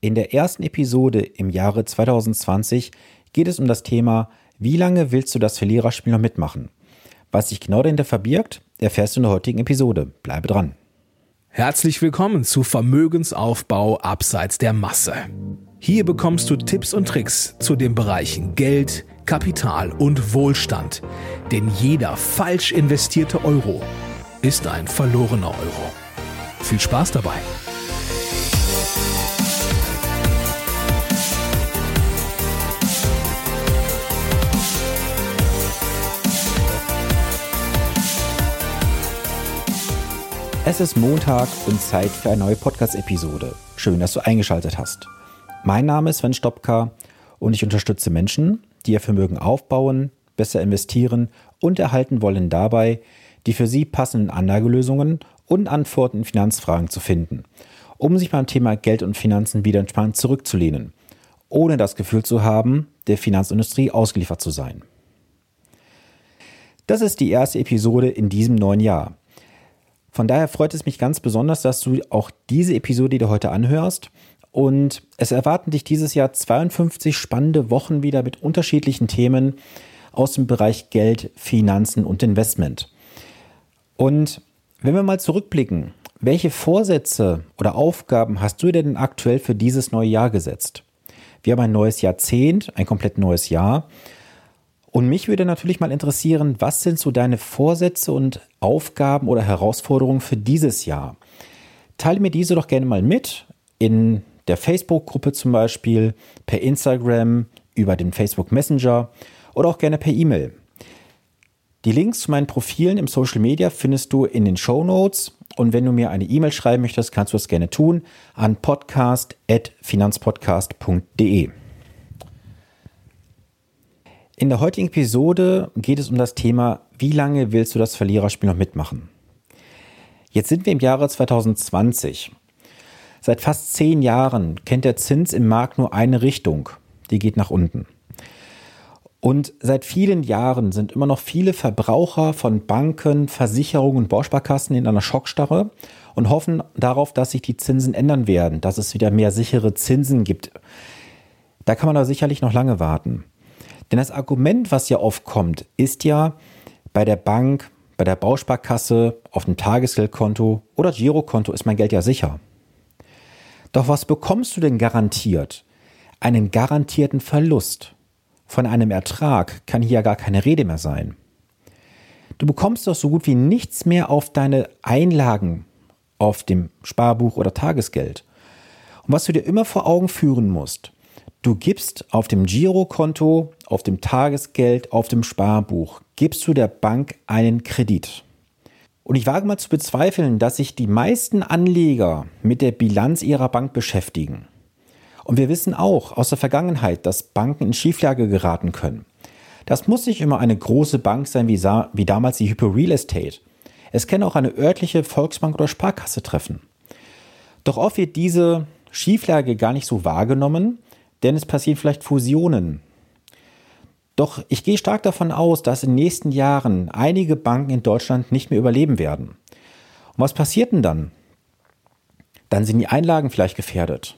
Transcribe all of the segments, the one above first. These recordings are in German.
In der ersten Episode im Jahre 2020 geht es um das Thema, wie lange willst du das Verliererspiel noch mitmachen? Was sich genau dahinter verbirgt, erfährst du in der heutigen Episode. Bleibe dran. Herzlich willkommen zu Vermögensaufbau abseits der Masse. Hier bekommst du Tipps und Tricks zu den Bereichen Geld, Kapital und Wohlstand. Denn jeder falsch investierte Euro ist ein verlorener Euro. Viel Spaß dabei! Es ist Montag und Zeit für eine neue Podcast-Episode. Schön, dass du eingeschaltet hast. Mein Name ist Sven Stopka und ich unterstütze Menschen, die ihr Vermögen aufbauen, besser investieren und erhalten wollen dabei, die für sie passenden Anlagelösungen und Antworten in Finanzfragen zu finden, um sich beim Thema Geld und Finanzen wieder entspannt zurückzulehnen, ohne das Gefühl zu haben, der Finanzindustrie ausgeliefert zu sein. Das ist die erste Episode in diesem neuen Jahr. Von daher freut es mich ganz besonders, dass du auch diese Episode dir heute anhörst. Und es erwarten dich dieses Jahr 52 spannende Wochen wieder mit unterschiedlichen Themen aus dem Bereich Geld, Finanzen und Investment. Und wenn wir mal zurückblicken, welche Vorsätze oder Aufgaben hast du denn aktuell für dieses neue Jahr gesetzt? Wir haben ein neues Jahrzehnt, ein komplett neues Jahr. Und mich würde natürlich mal interessieren, was sind so deine Vorsätze und Aufgaben oder Herausforderungen für dieses Jahr? Teile mir diese doch gerne mal mit in der Facebook-Gruppe zum Beispiel, per Instagram, über den Facebook Messenger oder auch gerne per E-Mail. Die Links zu meinen Profilen im Social Media findest du in den Show Notes. Und wenn du mir eine E-Mail schreiben möchtest, kannst du das gerne tun an podcast.finanzpodcast.de. In der heutigen Episode geht es um das Thema, wie lange willst du das Verliererspiel noch mitmachen? Jetzt sind wir im Jahre 2020. Seit fast zehn Jahren kennt der Zins im Markt nur eine Richtung, die geht nach unten. Und seit vielen Jahren sind immer noch viele Verbraucher von Banken, Versicherungen und Bausparkassen in einer Schockstarre und hoffen darauf, dass sich die Zinsen ändern werden, dass es wieder mehr sichere Zinsen gibt. Da kann man aber sicherlich noch lange warten. Denn das Argument, was ja oft kommt, ist ja bei der Bank, bei der Bausparkasse, auf dem Tagesgeldkonto oder Girokonto ist mein Geld ja sicher. Doch was bekommst du denn garantiert? Einen garantierten Verlust. Von einem Ertrag kann hier ja gar keine Rede mehr sein. Du bekommst doch so gut wie nichts mehr auf deine Einlagen auf dem Sparbuch oder Tagesgeld. Und was du dir immer vor Augen führen musst, Du gibst auf dem Girokonto, auf dem Tagesgeld, auf dem Sparbuch, gibst du der Bank einen Kredit. Und ich wage mal zu bezweifeln, dass sich die meisten Anleger mit der Bilanz ihrer Bank beschäftigen. Und wir wissen auch aus der Vergangenheit, dass Banken in Schieflage geraten können. Das muss nicht immer eine große Bank sein wie, wie damals die Hypo Real Estate. Es kann auch eine örtliche Volksbank oder Sparkasse treffen. Doch oft wird diese Schieflage gar nicht so wahrgenommen, denn es passieren vielleicht Fusionen. Doch ich gehe stark davon aus, dass in den nächsten Jahren einige Banken in Deutschland nicht mehr überleben werden. Und was passiert denn dann? Dann sind die Einlagen vielleicht gefährdet.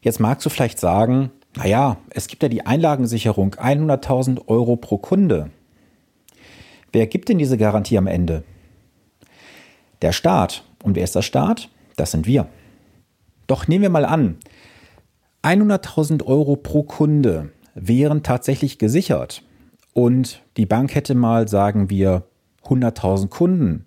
Jetzt magst du vielleicht sagen, naja, es gibt ja die Einlagensicherung 100.000 Euro pro Kunde. Wer gibt denn diese Garantie am Ende? Der Staat. Und wer ist der Staat? Das sind wir. Doch nehmen wir mal an, 100.000 Euro pro Kunde wären tatsächlich gesichert und die Bank hätte mal, sagen wir, 100.000 Kunden,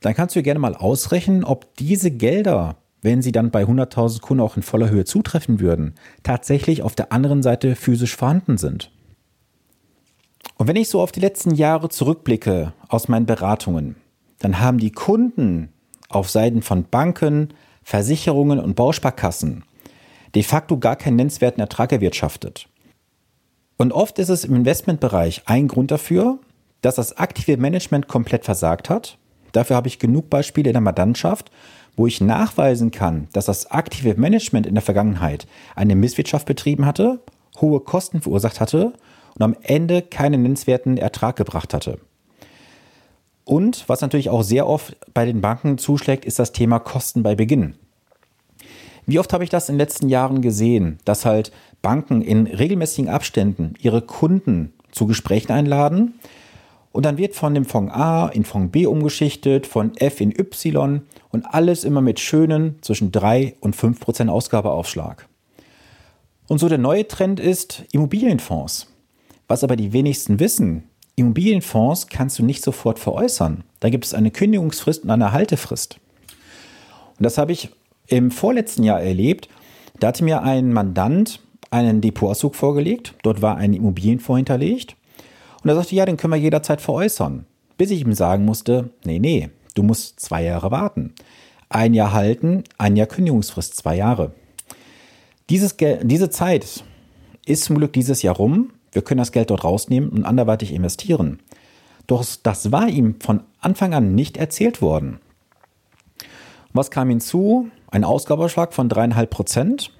dann kannst du gerne mal ausrechnen, ob diese Gelder, wenn sie dann bei 100.000 Kunden auch in voller Höhe zutreffen würden, tatsächlich auf der anderen Seite physisch vorhanden sind. Und wenn ich so auf die letzten Jahre zurückblicke aus meinen Beratungen, dann haben die Kunden auf Seiten von Banken, Versicherungen und Bausparkassen de facto gar keinen nennenswerten Ertrag erwirtschaftet. Und oft ist es im Investmentbereich ein Grund dafür, dass das aktive Management komplett versagt hat. Dafür habe ich genug Beispiele in der Mandantschaft, wo ich nachweisen kann, dass das aktive Management in der Vergangenheit eine Misswirtschaft betrieben hatte, hohe Kosten verursacht hatte und am Ende keinen nennenswerten Ertrag gebracht hatte. Und was natürlich auch sehr oft bei den Banken zuschlägt, ist das Thema Kosten bei Beginn. Wie oft habe ich das in den letzten Jahren gesehen, dass halt Banken in regelmäßigen Abständen ihre Kunden zu Gesprächen einladen und dann wird von dem Fonds A in Fonds B umgeschichtet, von F in Y und alles immer mit schönen zwischen 3 und 5 Prozent Ausgabeaufschlag. Und so der neue Trend ist Immobilienfonds. Was aber die wenigsten wissen, Immobilienfonds kannst du nicht sofort veräußern. Da gibt es eine Kündigungsfrist und eine Haltefrist. Und das habe ich im vorletzten Jahr erlebt. Da hatte mir ein Mandant einen Depotauszug vorgelegt. Dort war ein Immobilienfonds hinterlegt. Und er sagte, ja, den können wir jederzeit veräußern. Bis ich ihm sagen musste, nee, nee, du musst zwei Jahre warten. Ein Jahr halten, ein Jahr Kündigungsfrist, zwei Jahre. Dieses diese Zeit ist zum Glück dieses Jahr rum. Wir können das Geld dort rausnehmen und anderweitig investieren. Doch das war ihm von Anfang an nicht erzählt worden. Was kam hinzu? Ein Ausgabeschlag von dreieinhalb Prozent.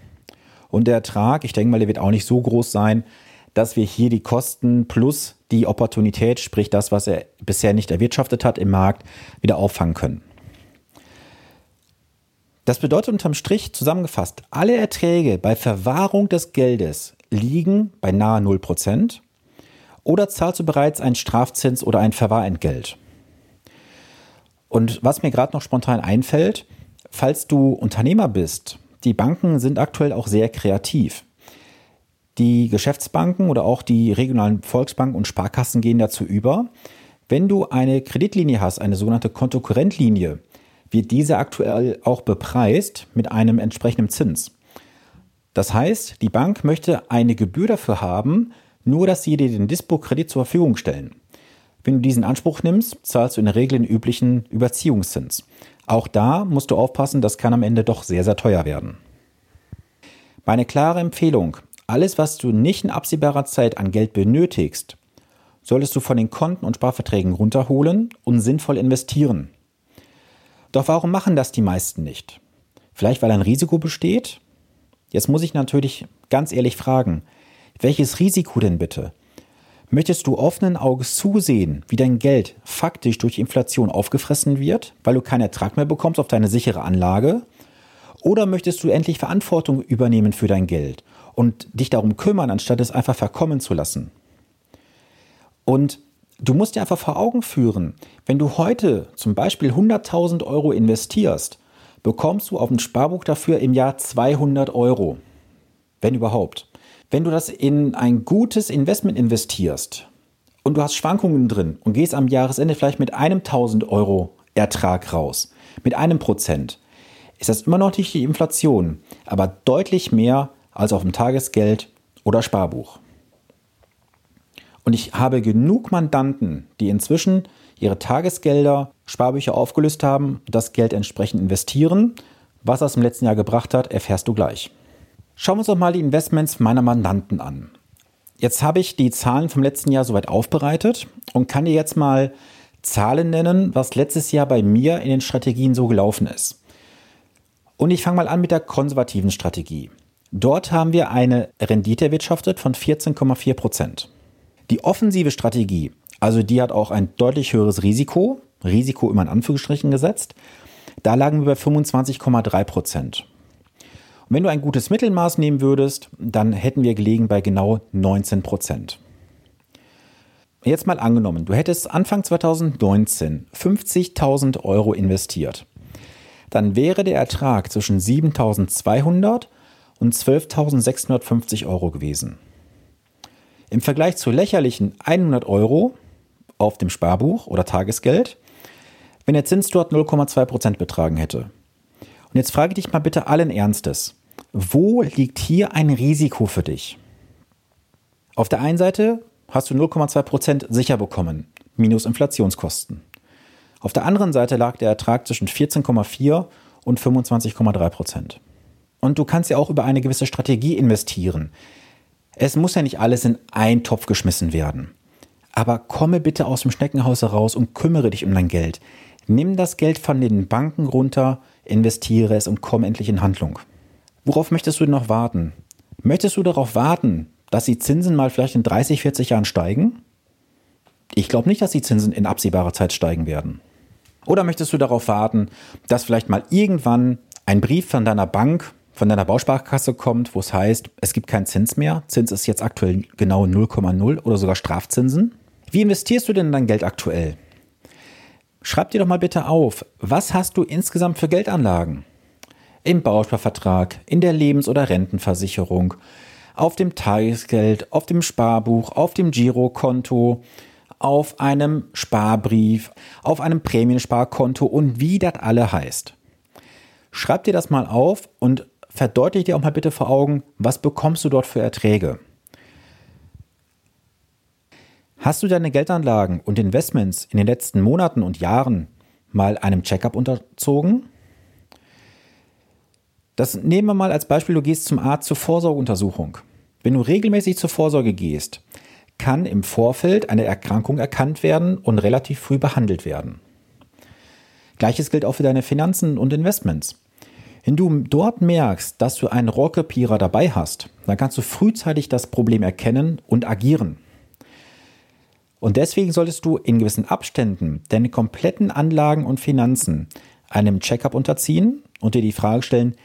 Und der Ertrag, ich denke mal, der wird auch nicht so groß sein, dass wir hier die Kosten plus die Opportunität, sprich das, was er bisher nicht erwirtschaftet hat im Markt, wieder auffangen können. Das bedeutet unterm Strich zusammengefasst, alle Erträge bei Verwahrung des Geldes liegen bei nahe 0% oder zahlst du bereits einen Strafzins oder ein Verwahrentgelt. Und was mir gerade noch spontan einfällt, falls du Unternehmer bist, die Banken sind aktuell auch sehr kreativ. Die Geschäftsbanken oder auch die regionalen Volksbanken und Sparkassen gehen dazu über. Wenn du eine Kreditlinie hast, eine sogenannte Kontokorrentlinie, wird diese aktuell auch bepreist mit einem entsprechenden Zins. Das heißt, die Bank möchte eine Gebühr dafür haben, nur dass sie dir den Dispo-Kredit zur Verfügung stellen. Wenn du diesen Anspruch nimmst, zahlst du in der Regel den üblichen Überziehungszins. Auch da musst du aufpassen, das kann am Ende doch sehr, sehr teuer werden. Meine klare Empfehlung, alles, was du nicht in absehbarer Zeit an Geld benötigst, solltest du von den Konten und Sparverträgen runterholen und sinnvoll investieren. Doch warum machen das die meisten nicht? Vielleicht weil ein Risiko besteht? Jetzt muss ich natürlich ganz ehrlich fragen, welches Risiko denn bitte? Möchtest du offenen Auges zusehen, wie dein Geld faktisch durch Inflation aufgefressen wird, weil du keinen Ertrag mehr bekommst auf deine sichere Anlage? Oder möchtest du endlich Verantwortung übernehmen für dein Geld und dich darum kümmern, anstatt es einfach verkommen zu lassen. Und du musst dir einfach vor Augen führen, wenn du heute zum Beispiel 100.000 Euro investierst, bekommst du auf dem Sparbuch dafür im Jahr 200 Euro. Wenn überhaupt. Wenn du das in ein gutes Investment investierst und du hast Schwankungen drin und gehst am Jahresende vielleicht mit einem 1000 Euro Ertrag raus, mit einem Prozent, ist das immer noch nicht die Inflation, aber deutlich mehr als auf dem Tagesgeld oder Sparbuch. Und ich habe genug Mandanten, die inzwischen ihre Tagesgelder, Sparbücher aufgelöst haben, das Geld entsprechend investieren. Was das im letzten Jahr gebracht hat, erfährst du gleich. Schauen wir uns doch mal die Investments meiner Mandanten an. Jetzt habe ich die Zahlen vom letzten Jahr soweit aufbereitet und kann dir jetzt mal Zahlen nennen, was letztes Jahr bei mir in den Strategien so gelaufen ist. Und ich fange mal an mit der konservativen Strategie. Dort haben wir eine Rendite erwirtschaftet von 14,4 Prozent. Die offensive Strategie, also die hat auch ein deutlich höheres Risiko, Risiko immer in Anführungsstrichen gesetzt, da lagen wir bei 25,3 Prozent. Und wenn du ein gutes Mittelmaß nehmen würdest, dann hätten wir gelegen bei genau 19 Prozent. Jetzt mal angenommen, du hättest Anfang 2019 50.000 Euro investiert. Dann wäre der Ertrag zwischen 7.200 und 12.650 Euro gewesen. Im Vergleich zu lächerlichen 100 Euro auf dem Sparbuch oder Tagesgeld, wenn der Zins dort 0,2% betragen hätte. Und jetzt frage ich dich mal bitte allen Ernstes, wo liegt hier ein Risiko für dich? Auf der einen Seite hast du 0,2% sicher bekommen, minus Inflationskosten. Auf der anderen Seite lag der Ertrag zwischen 14,4 und 25,3 Prozent. Und du kannst ja auch über eine gewisse Strategie investieren. Es muss ja nicht alles in einen Topf geschmissen werden. Aber komme bitte aus dem Schneckenhaus heraus und kümmere dich um dein Geld. Nimm das Geld von den Banken runter, investiere es und komm endlich in Handlung. Worauf möchtest du denn noch warten? Möchtest du darauf warten, dass die Zinsen mal vielleicht in 30, 40 Jahren steigen? Ich glaube nicht, dass die Zinsen in absehbarer Zeit steigen werden. Oder möchtest du darauf warten, dass vielleicht mal irgendwann ein Brief von deiner Bank von deiner Bausparkasse kommt, wo es heißt, es gibt keinen Zins mehr. Zins ist jetzt aktuell genau 0,0 oder sogar Strafzinsen. Wie investierst du denn dein Geld aktuell? Schreib dir doch mal bitte auf, was hast du insgesamt für Geldanlagen? Im Bausparvertrag, in der Lebens- oder Rentenversicherung, auf dem Tagesgeld, auf dem Sparbuch, auf dem Girokonto, auf einem Sparbrief, auf einem Prämiensparkonto und wie das alle heißt. Schreib dir das mal auf und verdeutliche dir auch mal bitte vor Augen, was bekommst du dort für Erträge. Hast du deine Geldanlagen und Investments in den letzten Monaten und Jahren mal einem Checkup unterzogen? Das nehmen wir mal als Beispiel, du gehst zum Arzt zur Vorsorgeuntersuchung. Wenn du regelmäßig zur Vorsorge gehst, kann im Vorfeld eine Erkrankung erkannt werden und relativ früh behandelt werden. Gleiches gilt auch für deine Finanzen und Investments. Wenn du dort merkst, dass du einen Rohrkrepierer dabei hast, dann kannst du frühzeitig das Problem erkennen und agieren. Und deswegen solltest du in gewissen Abständen deine kompletten Anlagen und Finanzen einem Checkup unterziehen und dir die Frage stellen,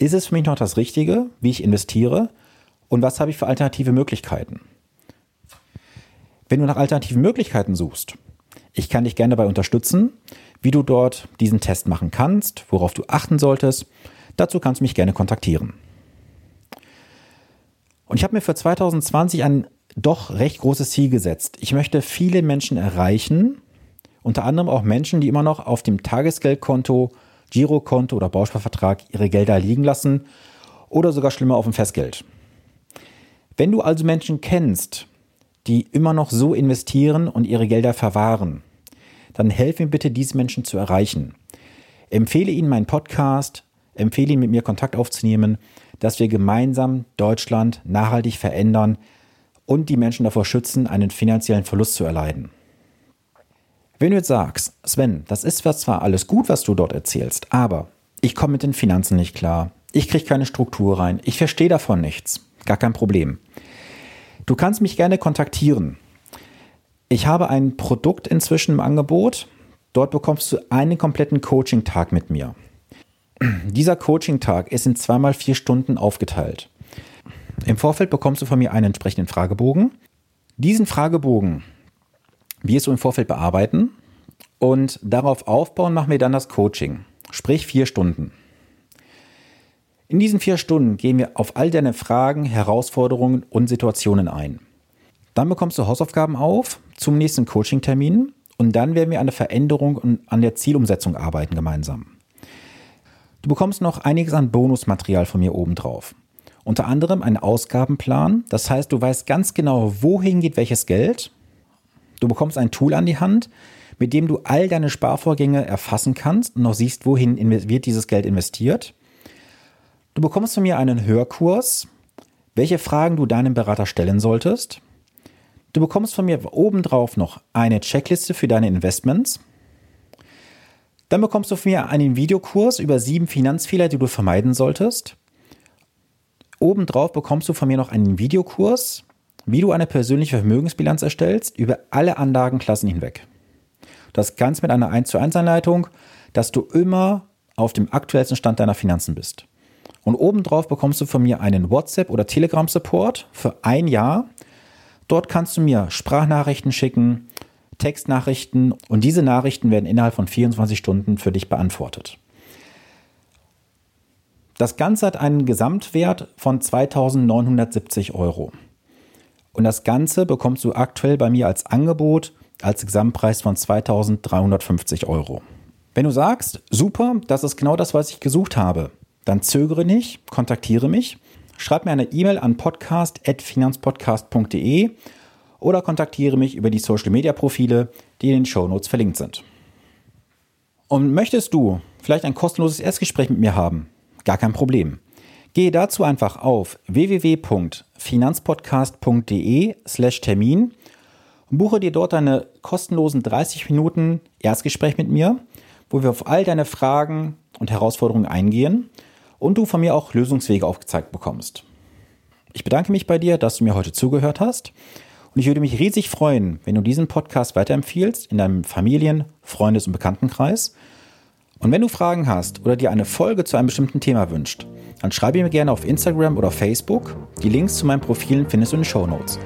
ist es für mich noch das Richtige, wie ich investiere und was habe ich für alternative Möglichkeiten? Wenn du nach alternativen Möglichkeiten suchst, ich kann dich gerne dabei unterstützen, wie du dort diesen Test machen kannst, worauf du achten solltest. Dazu kannst du mich gerne kontaktieren. Und ich habe mir für 2020 ein doch recht großes Ziel gesetzt. Ich möchte viele Menschen erreichen, unter anderem auch Menschen, die immer noch auf dem Tagesgeldkonto, Girokonto oder Bausparvertrag ihre Gelder liegen lassen oder sogar schlimmer auf dem Festgeld. Wenn du also Menschen kennst, die immer noch so investieren und ihre Gelder verwahren, dann helf mir bitte, diese Menschen zu erreichen. Empfehle ihnen meinen Podcast, empfehle ihnen mit mir Kontakt aufzunehmen, dass wir gemeinsam Deutschland nachhaltig verändern, und die Menschen davor schützen, einen finanziellen Verlust zu erleiden. Wenn du jetzt sagst, Sven, das ist zwar alles gut, was du dort erzählst, aber ich komme mit den Finanzen nicht klar, ich kriege keine Struktur rein, ich verstehe davon nichts, gar kein Problem. Du kannst mich gerne kontaktieren. Ich habe ein Produkt inzwischen im Angebot. Dort bekommst du einen kompletten Coaching-Tag mit mir. Dieser Coaching-Tag ist in zweimal vier Stunden aufgeteilt. Im Vorfeld bekommst du von mir einen entsprechenden Fragebogen. Diesen Fragebogen wirst du im Vorfeld bearbeiten und darauf aufbauen machen wir dann das Coaching, sprich vier Stunden. In diesen vier Stunden gehen wir auf all deine Fragen, Herausforderungen und Situationen ein. Dann bekommst du Hausaufgaben auf zum nächsten Coaching-Termin und dann werden wir an der Veränderung und an der Zielumsetzung arbeiten gemeinsam. Du bekommst noch einiges an Bonusmaterial von mir obendrauf. Unter anderem einen Ausgabenplan. Das heißt, du weißt ganz genau, wohin geht welches Geld. Du bekommst ein Tool an die Hand, mit dem du all deine Sparvorgänge erfassen kannst und noch siehst, wohin wird dieses Geld investiert. Du bekommst von mir einen Hörkurs, welche Fragen du deinem Berater stellen solltest. Du bekommst von mir obendrauf noch eine Checkliste für deine Investments. Dann bekommst du von mir einen Videokurs über sieben Finanzfehler, die du vermeiden solltest. Obendrauf bekommst du von mir noch einen Videokurs, wie du eine persönliche Vermögensbilanz erstellst über alle Anlagenklassen hinweg. Das Ganze mit einer 1 zu 1 Anleitung, dass du immer auf dem aktuellsten Stand deiner Finanzen bist. Und obendrauf bekommst du von mir einen WhatsApp- oder Telegram-Support für ein Jahr. Dort kannst du mir Sprachnachrichten schicken, Textnachrichten und diese Nachrichten werden innerhalb von 24 Stunden für dich beantwortet. Das Ganze hat einen Gesamtwert von 2970 Euro. Und das Ganze bekommst du aktuell bei mir als Angebot als Gesamtpreis von 2350 Euro. Wenn du sagst, super, das ist genau das, was ich gesucht habe, dann zögere nicht, kontaktiere mich, schreib mir eine E-Mail an podcast.finanzpodcast.de oder kontaktiere mich über die Social Media Profile, die in den Show Notes verlinkt sind. Und möchtest du vielleicht ein kostenloses Erstgespräch mit mir haben, Gar kein Problem. Gehe dazu einfach auf www.finanzpodcast.de slash Termin und buche dir dort eine kostenlosen 30 Minuten Erstgespräch mit mir, wo wir auf all deine Fragen und Herausforderungen eingehen und du von mir auch Lösungswege aufgezeigt bekommst. Ich bedanke mich bei dir, dass du mir heute zugehört hast und ich würde mich riesig freuen, wenn du diesen Podcast weiterempfiehlst in deinem Familien-, Freundes- und Bekanntenkreis – und wenn du Fragen hast oder dir eine Folge zu einem bestimmten Thema wünscht, Dann schreibe mir gerne auf Instagram oder Facebook. Die Links zu meinen Profilen findest du in den Show Notes.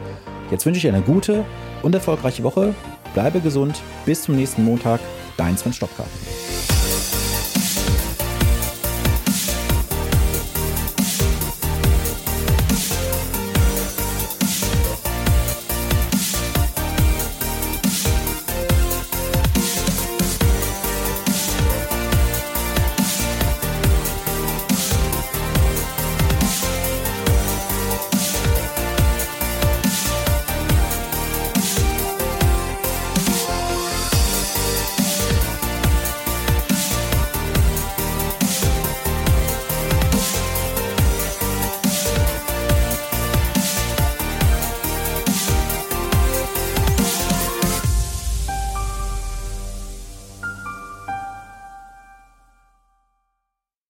Jetzt wünsche ich dir eine gute und erfolgreiche Woche. Bleibe gesund. Bis zum nächsten Montag. Dein Sven Stopka.